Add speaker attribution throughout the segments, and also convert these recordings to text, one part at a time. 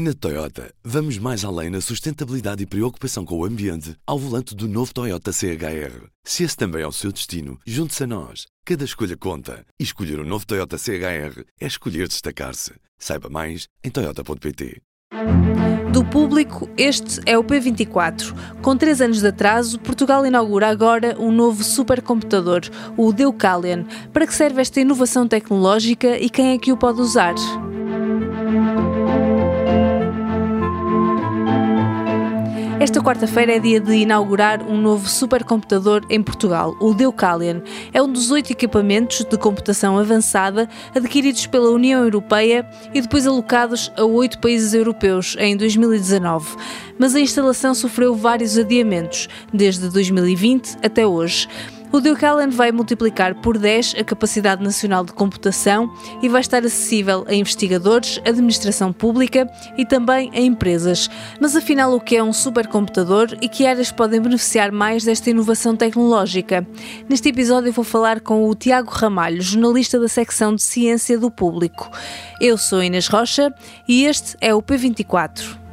Speaker 1: Na Toyota, vamos mais além na sustentabilidade e preocupação com o ambiente ao volante do novo Toyota CHR. Se esse também é o seu destino, junte-se a nós. Cada escolha conta. E escolher o um novo Toyota CHR é escolher destacar-se. Saiba mais em Toyota.pt.
Speaker 2: Do público, este é o P24. Com três anos de atraso, Portugal inaugura agora um novo supercomputador, o Deucalion. Para que serve esta inovação tecnológica e quem é que o pode usar? Esta quarta-feira é dia de inaugurar um novo supercomputador em Portugal, o Deucalion. É um dos oito equipamentos de computação avançada adquiridos pela União Europeia e depois alocados a oito países europeus em 2019. Mas a instalação sofreu vários adiamentos, desde 2020 até hoje. O Deucalion vai multiplicar por 10 a capacidade nacional de computação e vai estar acessível a investigadores, administração pública e também a empresas. Mas afinal, o que é um supercomputador e que áreas podem beneficiar mais desta inovação tecnológica? Neste episódio vou falar com o Tiago Ramalho, jornalista da secção de Ciência do Público. Eu sou Inês Rocha e este é o P24.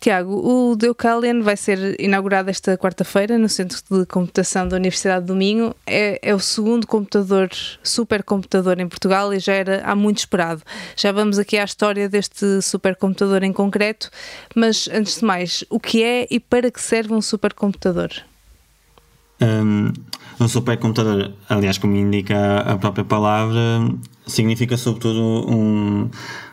Speaker 2: Tiago, o Deucalion vai ser inaugurado esta quarta-feira no Centro de Computação da Universidade do Minho. É, é, o segundo computador, supercomputador em Portugal e já era há muito esperado. Já vamos aqui à história deste supercomputador em concreto, mas antes de mais, o que é e para que serve um supercomputador?
Speaker 3: Um, um supercomputador, aliás, como indica a própria palavra, significa sobretudo um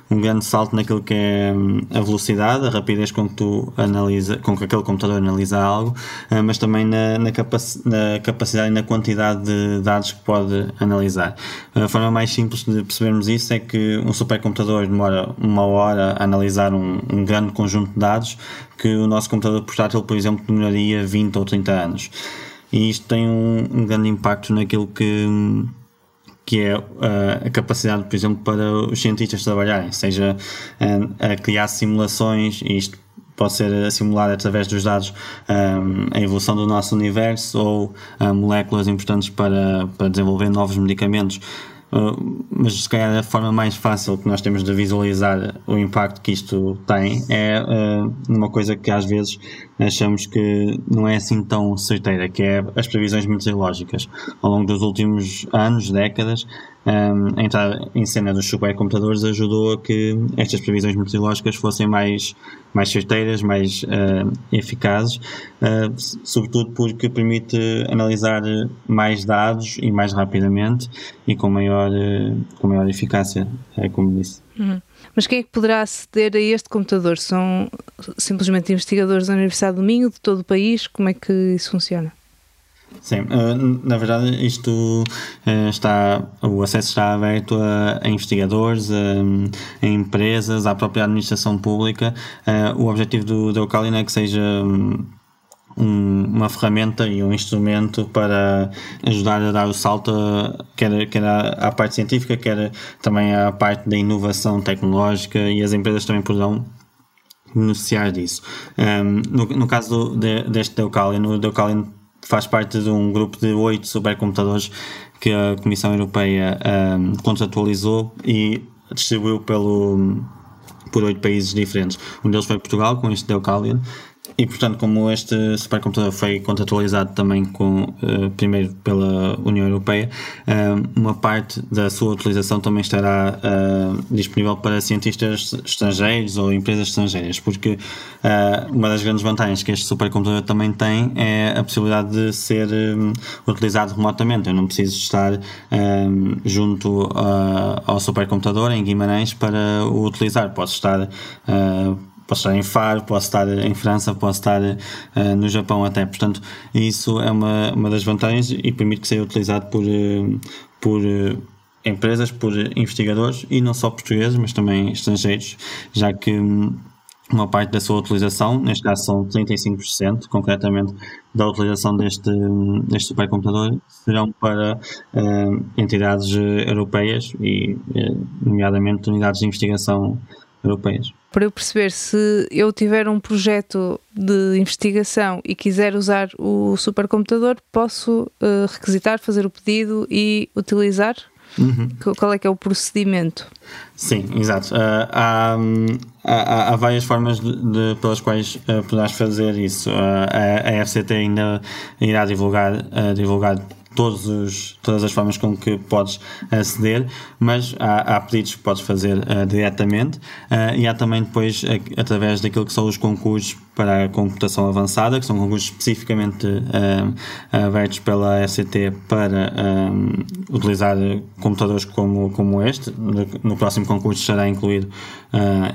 Speaker 3: um grande salto naquilo que é hum, a velocidade, a rapidez com que tu analisa, com que aquele computador analisa algo, hum, mas também na, na, capac, na capacidade e na quantidade de dados que pode analisar. A forma mais simples de percebermos isso é que um supercomputador demora uma hora a analisar um, um grande conjunto de dados que o nosso computador portátil, por exemplo, demoraria 20 ou 30 anos. E isto tem um, um grande impacto naquilo que que é uh, a capacidade, por exemplo, para os cientistas trabalharem, seja uh, a criar simulações, e isto pode ser simulado através dos dados um, a evolução do nosso universo ou moléculas importantes para, para desenvolver novos medicamentos. Uh, mas se calhar a forma mais fácil que nós temos de visualizar o impacto que isto tem é uh, numa coisa que às vezes achamos que não é assim tão certeira, que é as previsões meteorológicas. Ao longo dos últimos anos, décadas, um, em cena dos supercomputadores ajudou a que estas previsões meteorológicas fossem mais, mais certeiras, mais uh, eficazes, uh, sobretudo porque permite analisar mais dados e mais rapidamente e com maior, uh, com maior eficácia, é como disse.
Speaker 2: Uhum. Mas quem é que poderá aceder a este computador? São simplesmente investigadores da Universidade do Minho, de todo o país? Como é que isso funciona?
Speaker 3: Sim, uh, na verdade isto uh, está, o acesso está aberto a, a investigadores, a, a, empresas, à própria administração pública. Uh, o objetivo do, do é que seja um, uma ferramenta e um instrumento para ajudar a dar o salto quer, quer à, parte científica, quer também à parte da inovação tecnológica e as empresas também poderão beneficiar disso. Um, no, no caso do, de, deste Deucalion, o Deucalion faz parte de um grupo de oito supercomputadores que a Comissão Europeia um, contratualizou e distribuiu pelo, por oito países diferentes. Um deles foi Portugal, com este Deucalion, e portanto, como este supercomputador foi contratualizado também com, uh, primeiro pela União Europeia, uh, uma parte da sua utilização também estará uh, disponível para cientistas estrangeiros ou empresas estrangeiras, porque uma das grandes vantagens que este supercomputador também tem é a possibilidade de ser utilizado remotamente. Eu não preciso estar junto ao supercomputador em Guimarães para o utilizar. Posso estar posso estar em Faro, posso estar em França, posso estar uh, no Japão até. Portanto, isso é uma, uma das vantagens e permite que seja utilizado por, uh, por uh, empresas, por investigadores e não só portugueses, mas também estrangeiros, já que um, uma parte da sua utilização, neste caso são 35%, concretamente, da utilização deste, deste supercomputador, serão para entidades europeias e, nomeadamente, unidades de investigação europeias
Speaker 2: para eu perceber se eu tiver um projeto de investigação e quiser usar o supercomputador, posso uh, requisitar, fazer o pedido e utilizar? Uhum. Qual é que é o procedimento?
Speaker 3: Sim, exato. Uh, há, há, há, várias formas de, de, pelas quais uh, poderás fazer isso. Uh, a, a FCT ainda irá divulgar, uh, divulgar todos os, todas as formas com que podes aceder, mas há, há pedidos que podes fazer uh, diretamente. Uh, e há também depois, através daquilo que são os concursos para a computação avançada, que são concursos especificamente uh, abertos pela FCT para utilizar computadores como, como este. No, próximo concurso será incluído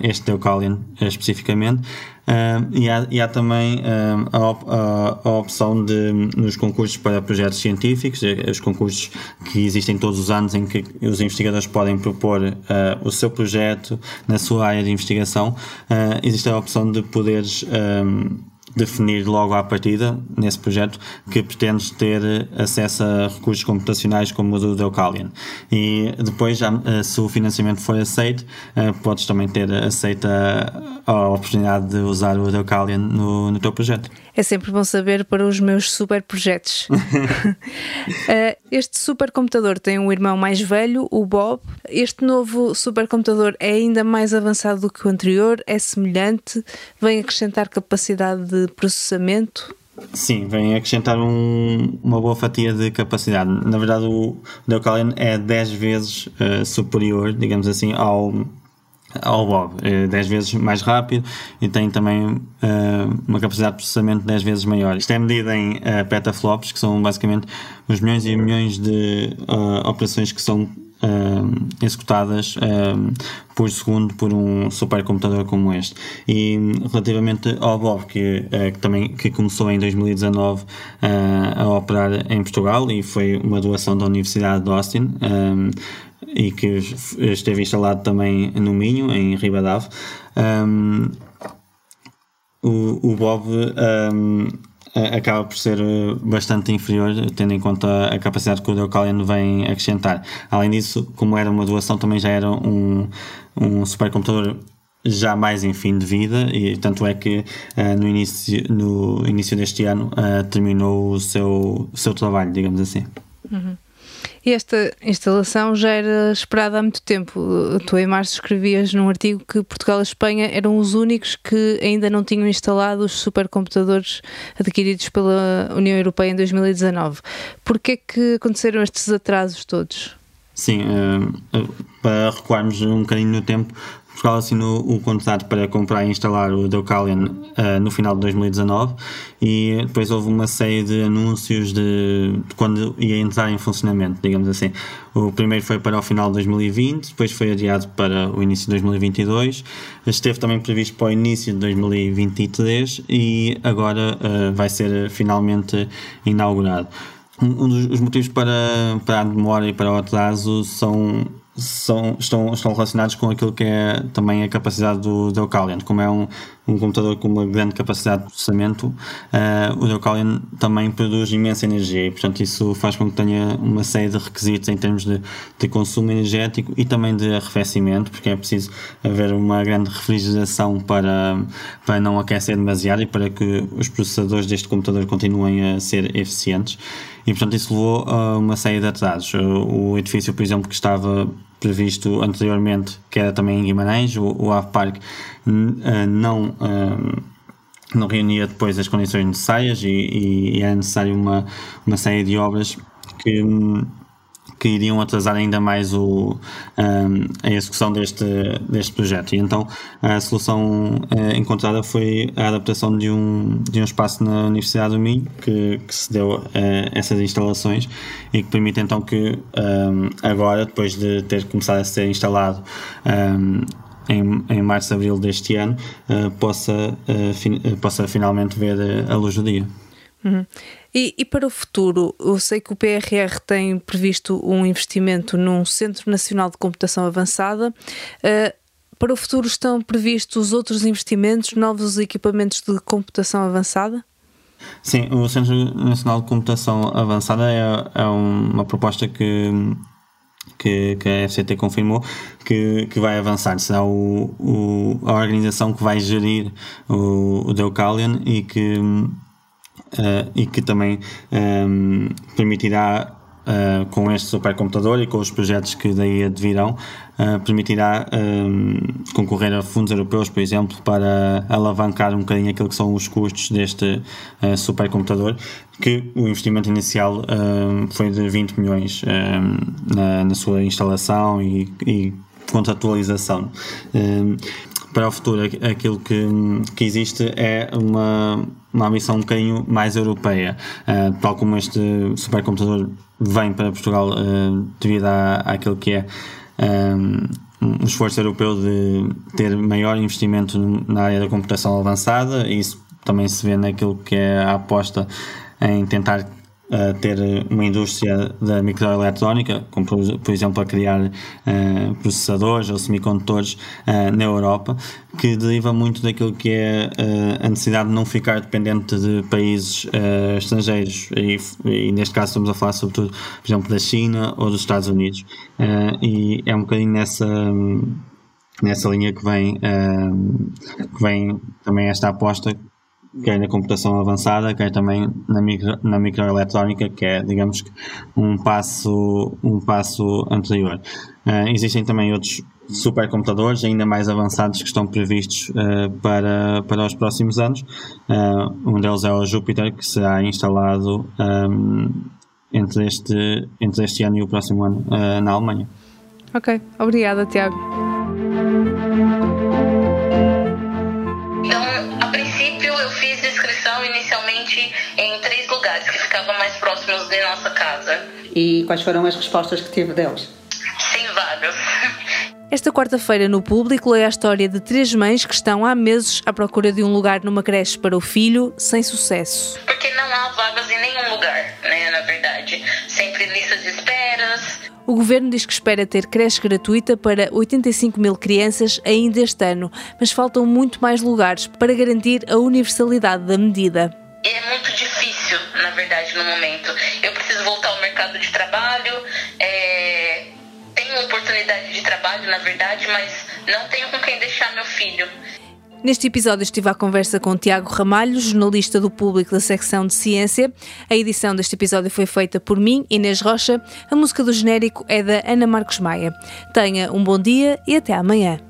Speaker 3: este Deucalion especificamente. Uh, e, há, e, há, também uh, a, a, a, opção de, nos concursos para projetos científicos, eh, os concursos que existem todos os anos em que os investigadores podem propor uh, o seu projeto na sua área de investigação, existe a opção de poderes definir logo à partida, nesse projeto, que pretendes ter acesso a recursos computacionais como o do Deucalion. E depois, eh, se o financiamento for aceito, eh, podes também ter aceita a oportunidade de usar o Deucalion no, no teu projeto.
Speaker 2: É sempre bom saber para os meus super projetos. Eh, este supercomputador tem um irmão mais velho, o Bob. Este novo supercomputador é ainda mais avançado do que o anterior, é semelhante, vem acrescentar capacidade de processamento.
Speaker 3: Sim, vem acrescentar um, uma boa fatia de capacidade. Na verdade, o Deucalion é 10 vezes uh, superior, digamos assim, ao ao Bob, é 10 vezes mais rápido e tem também uh, uma capacidade de processamento 10 vezes maior. Isto é medido em uh, petaflops, que são basicamente os milhões e milhões de uh, operações que são executadas por segundo por um supercomputador como este. E relativamente ao Bob, que, que também que começou em 2019 a operar em Portugal e foi uma doação da Universidade de Austin e que esteve instalado também no Minho, em Ribadave. Um, o, o Bob um, acaba por ser bastante inferior, tendo em conta a capacidade que o Deucalion vem acrescentar. Além disso, como era uma doação, também já era um, um supercomputador já mais em fim de vida e tanto é que uh, no, início, no início deste ano uh, terminou o seu, seu trabalho, digamos assim.
Speaker 2: Uhum. Esta instalação já era esperada há muito tempo. Tu, em março, escrevias num artigo que Portugal e Espanha eram os únicos que ainda não tinham instalado os supercomputadores adquiridos pela União Europeia em 2019. Porquê que aconteceram estes atrasos todos?
Speaker 3: Sim, uh, para recuarmos um bocadinho no tempo, Portugal assinou o contrato para comprar e instalar o Deucalion uh, no final de 2019 e depois houve uma série de anúncios de, de, quando ia entrar em funcionamento, digamos assim. O primeiro foi para o final de 2020, depois foi adiado para o início de 2022, esteve também previsto para o início de 2023 e agora uh, vai ser finalmente inaugurado. Um dos motivos para, para a demora e para o atraso são são, estão, estão relacionados com aquilo que é também a capacidade do Deucalion. Como é um, um computador com uma grande capacidade de processamento, uh, o Deucalion também produz imensa energia e, portanto, isso faz com que tenha uma série de requisitos em termos de, de consumo energético e também de arrefecimento, porque é preciso haver uma grande refrigeração para, para não aquecer demasiado e para que os processadores deste computador continuem a ser eficientes. E, portanto, isso levou a uma série de atrasos. O edifício, por exemplo, que estava previsto anteriormente, que era também em Guimarães, o, o AVPark, uh, não, uh, não reunia depois as condições necessárias e, e, e era necessário uma, uma série de obras que que iriam atrasar ainda mais o, um, a execução deste, deste projeto. E então a solução uh, encontrada foi a adaptação de um, de um espaço na Universidade do Minho que, que se deu a essas instalações e que permite então que um, agora, depois de ter começado a ser instalado um, em, em março, abril deste ano, uh, possa, possa finalmente ver a luz do dia.
Speaker 2: Uhum. E, e, para o futuro, eu sei que o PRR tem previsto um investimento num Centro Nacional de Computação Avançada. Uh, para o futuro estão previstos outros investimentos, novos equipamentos de computação avançada?
Speaker 3: Sim, o Centro Nacional de Computação Avançada é, é uma proposta que, que, que, a FCT confirmou que, que vai avançar. Será o, o, a organização que vai gerir o, o Deucalion e que uh, e que também um, ehm, permitirá uh, com este supercomputador e com os projetos que daí advirão, uh, permitirá um, concorrer a fundos europeus, por exemplo, para alavancar um bocadinho aquilo que são os custos deste supercomputador, que o investimento inicial foi de 20 milhões na, na, sua instalação e, e contratualização para o futuro aquilo que, que existe é uma, uma ambição um bocadinho mais europeia. Uh, tal como este supercomputador vem para Portugal uh, devido à, àquilo que é um, um esforço europeu de ter maior investimento na área da computação avançada, e isso também se vê naquilo que é a aposta em tentar a ter uma indústria da microeletrónica, como por, por exemplo a criar uh, processadores ou semicondutores uh, na Europa, que deriva muito daquilo que é uh, a necessidade de não ficar dependente de países estrangeiros. E, e, neste caso estamos a falar sobretudo, por exemplo, da China ou dos Estados Unidos. E é um bocadinho nessa nessa linha que vem, que vem também esta aposta quer na computação avançada, quer também na, micro, na microeletrónica, que é, digamos, um passo, um passo anterior. Uh, existem também outros supercomputadores ainda mais avançados que estão previstos uh, para, para os próximos anos. Uh, um deles é o Júpiter, que será instalado um, entre, este, entre este ano e o próximo ano na Alemanha.
Speaker 2: Ok, obrigada, Tiago.
Speaker 4: De nossa casa.
Speaker 5: E quais foram as respostas que tive deles?
Speaker 4: Sim, vários.
Speaker 2: Esta quarta-feira, no público, é a história de três mães que estão há meses à procura de um lugar numa creche para o filho, sem sucesso.
Speaker 4: Porque não há vagas em nenhum lugar, né, na verdade. Sempre listas de esperas.
Speaker 2: O governo diz que espera ter creche gratuita para 85 mil crianças ainda este ano, mas faltam muito mais lugares para garantir a universalidade da medida.
Speaker 4: Verdade, no momento. Eu preciso voltar ao mercado de trabalho, é... tenho oportunidade de trabalho, na verdade, mas não tenho com quem deixar meu filho.
Speaker 2: Neste episódio estive à conversa com Tiago Ramalho, jornalista do Público da secção de Ciência. A edição deste episódio foi feita por mim, Inês Rocha. A música do genérico é da Ana Marcos Maia. Tenha um bom dia e até amanhã.